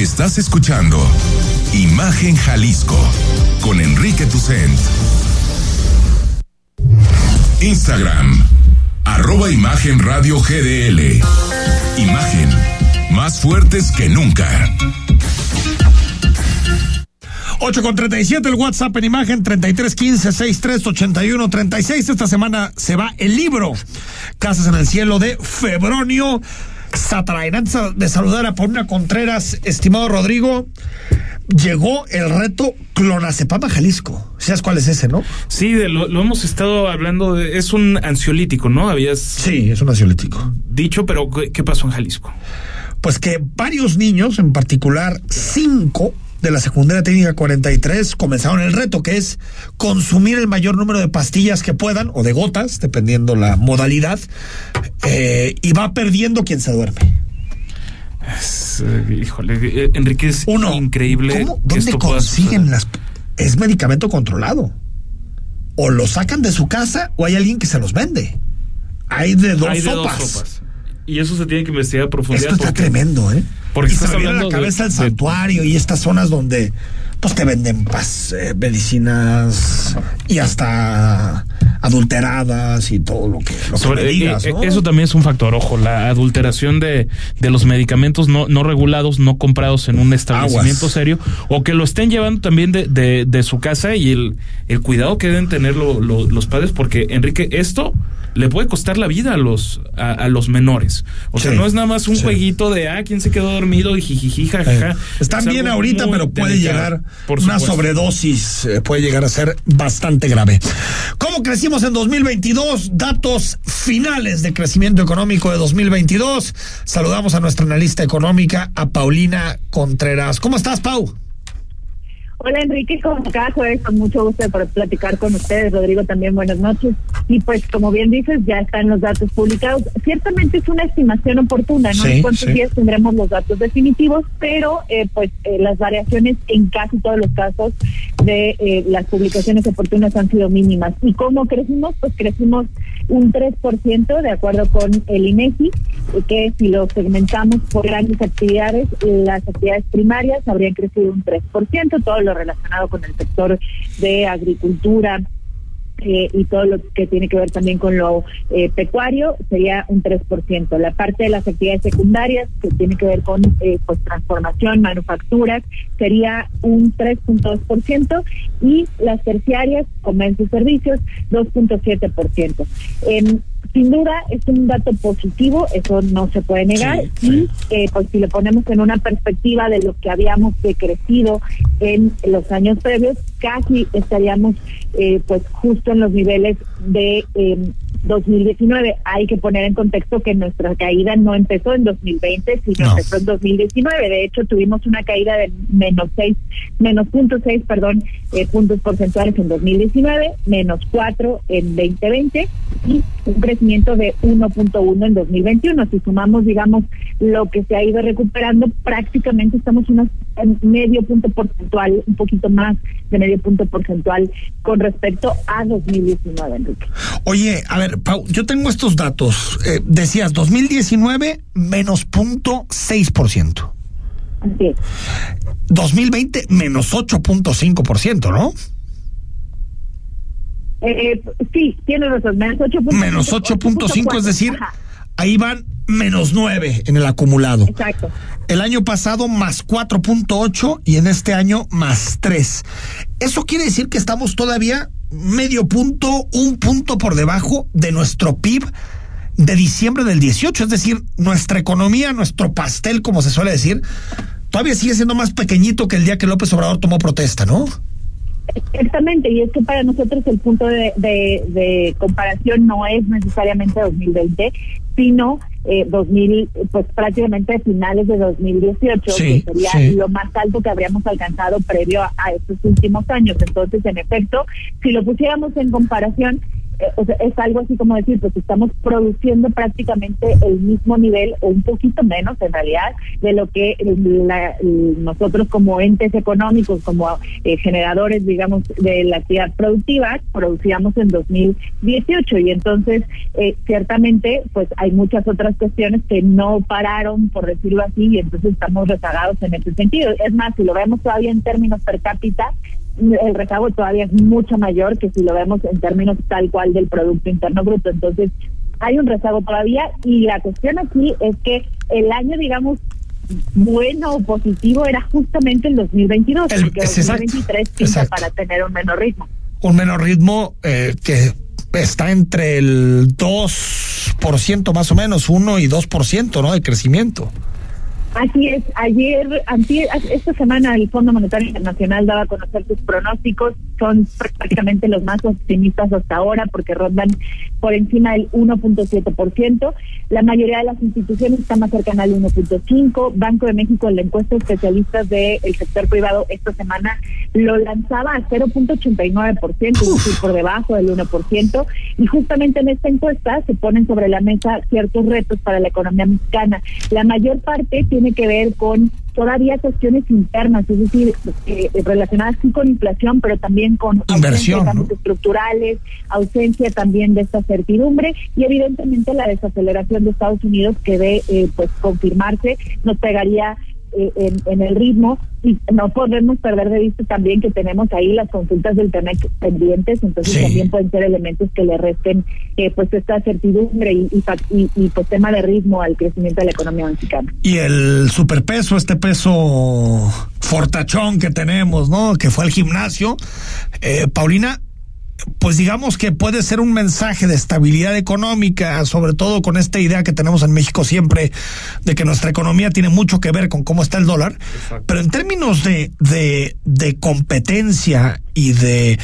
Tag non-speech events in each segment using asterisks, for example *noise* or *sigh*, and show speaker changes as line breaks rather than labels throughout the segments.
Estás escuchando Imagen Jalisco con Enrique Tucent. Instagram, arroba Imagen Radio GDL. Imagen, más fuertes que nunca.
8 con 37, el WhatsApp en imagen 3315 6381 36. Esta semana se va el libro Casas en el Cielo de Febronio Satrain. de saludar a Paulina Contreras, estimado Rodrigo, llegó el reto Clonazepam Jalisco. ¿Sabes cuál es ese, no?
Sí, lo, hemos estado hablando. De, es un ansiolítico, ¿no? Habías.
Sí, es un ansiolítico.
Dicho, pero ¿qué pasó en Jalisco?
Pues que varios niños, en particular cinco, de la secundaria técnica 43 comenzaron el reto, que es consumir el mayor número de pastillas que puedan, o de gotas, dependiendo la modalidad, eh, y va perdiendo quien se duerme.
Eh, híjole, eh, Enrique, es increíble.
¿cómo? ¿Dónde consiguen las.? Es medicamento controlado. O lo sacan de su casa o hay alguien que se los vende. Hay de dos sopas.
Y eso se tiene que investigar a profundidad.
Esto está tremendo, ¿eh? Porque y se me viene la cabeza el santuario y estas zonas donde pues te venden eh, medicinas y hasta adulteradas y todo lo que, lo
eh,
digas,
eh, Eso también es un factor, ojo, la adulteración de, de los medicamentos no, no regulados, no comprados en un establecimiento serio, o que lo estén llevando también de, de, de su casa y el, el cuidado que deben tener los padres, porque Enrique, esto le puede costar la vida a los, a, los menores. O sea, no es nada más un jueguito de, ah, quién se quedó dormido y jijiji, jajaja.
Están bien ahorita, pero puede llegar, una sobredosis eh, puede llegar a ser bastante grave. ¿Cómo crecimos en 2022? Datos finales de crecimiento económico de 2022. Saludamos a nuestra analista económica, a Paulina Contreras. ¿Cómo estás, Pau?
Hola Enrique, como cada jueves con mucho gusto por platicar con ustedes. Rodrigo también buenas noches. Y pues como bien dices, ya están los datos publicados. Ciertamente es una estimación oportuna, no en cuántos días tendremos los datos definitivos, pero eh, pues eh, las variaciones en casi todos los casos de eh, las publicaciones oportunas han sido mínimas. ¿Y cómo crecimos? Pues crecimos un 3% de acuerdo con el INEGI, que si lo segmentamos por grandes actividades, las actividades primarias habrían crecido un 3%, todo lo relacionado con el sector de agricultura, eh, y todo lo que tiene que ver también con lo eh, pecuario sería un 3%. La parte de las actividades secundarias, que tiene que ver con eh, pues, transformación, manufacturas, sería un 3.2% y las terciarias, comercio y servicios, 2.7%. Sin duda es un dato positivo, eso no se puede negar, y eh, pues si lo ponemos en una perspectiva de lo que habíamos decrecido en los años previos, casi estaríamos eh, pues justo en los niveles de eh, 2019. Hay que poner en contexto que nuestra caída no empezó en 2020, sino empezó en 2019. De hecho, tuvimos una caída de menos 6, menos punto seis, perdón, eh, puntos porcentuales en 2019, menos 4 en 2020 y un crecimiento de 1.1 en 2021. Si sumamos, digamos, lo que se ha ido recuperando, prácticamente estamos unos medio punto porcentual, un poquito más de medio punto porcentual con respecto a 2019, Enrique.
Oye, a ver, Pau, yo tengo estos datos. Eh, decías, 2019 menos punto seis por ciento.
Así es.
2020 menos 8.5%, ¿no?
Eh, sí, tiene razón, menos 8.5.
Menos 8.5, es decir, ahí van menos 9 en el acumulado.
Exacto.
El año pasado más 4.8 y en este año más 3. Eso quiere decir que estamos todavía medio punto, un punto por debajo de nuestro PIB de diciembre del 18. Es decir, nuestra economía, nuestro pastel, como se suele decir, todavía sigue siendo más pequeñito que el día que López Obrador tomó protesta, ¿no?
Exactamente, y es que para nosotros el punto de, de, comparación no es necesariamente 2020, sino eh, 2000, pues prácticamente finales de 2018, que sería lo más alto que habríamos alcanzado previo a, estos últimos años. Entonces, en efecto, si lo pusiéramos en comparación, eh, es algo así como decir, pues estamos produciendo prácticamente el mismo nivel o un poquito menos en realidad de lo que nosotros como entes económicos, como eh, generadores, digamos, de la actividad productiva, producíamos en 2018 y entonces eh, ciertamente pues hay muchas otras cuestiones que no pararon, por decirlo así, y entonces estamos rezagados en ese sentido. Es más, si lo vemos todavía en términos per cápita, el rezago todavía es mucho mayor que si lo vemos en términos tal cual del Producto Interno Bruto. Entonces, hay un rezago todavía y la cuestión aquí es que el año, digamos, bueno o positivo era justamente el 2022, el, porque el 2023 pinta para tener un menor ritmo.
Un menor ritmo eh, que está entre el 2% más o menos, 1 y 2%, ¿no? De crecimiento.
Así es, ayer, esta semana el Fondo Monetario Internacional daba a conocer sus pronósticos, son prácticamente los más optimistas hasta ahora porque rondan por encima del 1.7%, la mayoría de las instituciones están más cercanas al 1.5%, Banco de México en la encuesta de especialistas del sector privado esta semana lo lanzaba a 0.89%, es decir, por debajo del 1%, y justamente en esta encuesta se ponen sobre la mesa ciertos retos para la economía mexicana. La mayor parte tiene que ver con todavía cuestiones internas, es decir, eh, relacionadas sí con inflación, pero también con
Inversión,
estructurales, ausencia también de esta certidumbre y evidentemente la desaceleración de Estados Unidos que ve eh, pues confirmarse nos pegaría eh, en, el ritmo y no podemos perder de vista también que tenemos ahí las consultas del TEMEC pendientes, entonces también pueden ser elementos que le resten eh, pues esta certidumbre y, y, pues tema de ritmo al crecimiento de la economía mexicana.
Y el superpeso, este peso fortachón que tenemos, ¿no? Que fue al gimnasio. Eh, Paulina, pues digamos que puede ser un mensaje de estabilidad económica, sobre todo con esta idea que tenemos en México siempre de que nuestra economía tiene mucho que ver con cómo está el dólar, pero en términos de, de, de competencia y de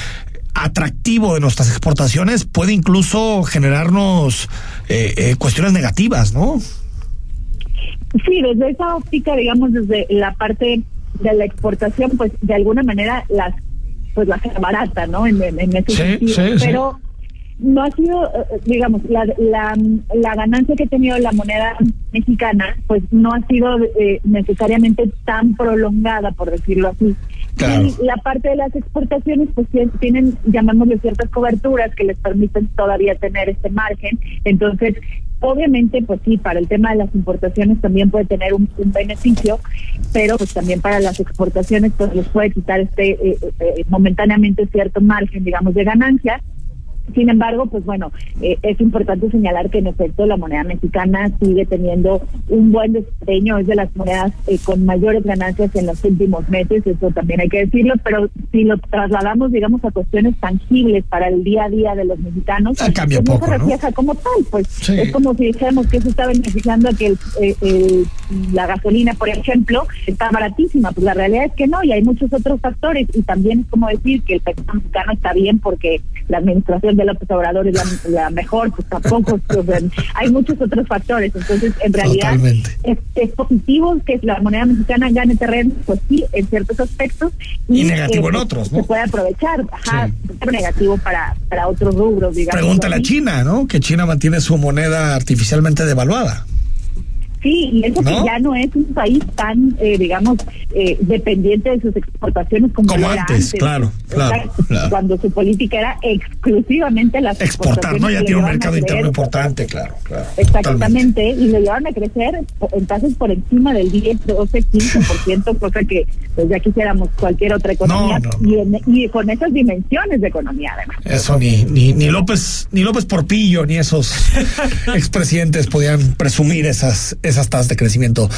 atractivo de nuestras exportaciones puede incluso generarnos eh, eh, cuestiones negativas, ¿no?
Sí, desde esa óptica, digamos, desde la parte de la exportación, pues de alguna manera las pues la barata, ¿no? En, en ese sentido. Pero no ha sido, eh, digamos, la, la, la, ganancia que ha tenido la moneda mexicana, pues no ha sido eh, necesariamente tan prolongada, por decirlo así. Y la parte de las exportaciones, pues tienen, llamámosle ciertas coberturas que les permiten todavía tener este margen. Entonces, Obviamente, pues sí, para el tema de las importaciones también puede tener un, beneficio, pero pues también para las exportaciones pues les puede quitar este eh, eh, eh, momentáneamente cierto margen, digamos, de ganancia sin embargo, pues bueno, eh, es importante señalar que en efecto la moneda mexicana sigue teniendo un buen desempeño, es de las monedas eh, con mayores ganancias en los últimos meses, eso también hay que decirlo, pero si lo trasladamos, digamos, a cuestiones tangibles para el día a día de los mexicanos,
ah, cambia pues
no se refleja como tal, pues es como si dijéramos que se está beneficiando a que eh, la gasolina, por ejemplo, está baratísima, pues la realidad es que no, y hay muchos otros factores, y también es como decir que el peso mexicano está bien porque la administración de López Obrador es la, mejor, pues tampoco. hay muchos otros factores. Entonces, en realidad, es, positivo que la moneda mexicana gane terreno, pues sí, en ciertos aspectos.
Y, negativo en eh, otros, ¿no?
Se puede aprovechar, ajá, negativo para, para otros rubros, digamos.
Pregúntale a China, ¿no? Que China mantiene su moneda artificialmente devaluada.
Sí, y eso que ya no es un país tan, eh, digamos, eh, dependiente de sus exportaciones como,
como antes, Claro, claro,
Cuando su política era exclusivamente las
exportar, ¿no? Ya tiene un mercado interno importante, claro, claro.
Exactamente, y lo llevaron a crecer en tasas por encima del 10, 12, 15%, cosa que pues ya quisiéramos cualquier otra economía Y, y, con esas dimensiones de economía además.
Eso ni, ni, ni López, ni López Porpillo, ni esos *laughs* expresidentes podían presumir esas esas tasas de crecimiento.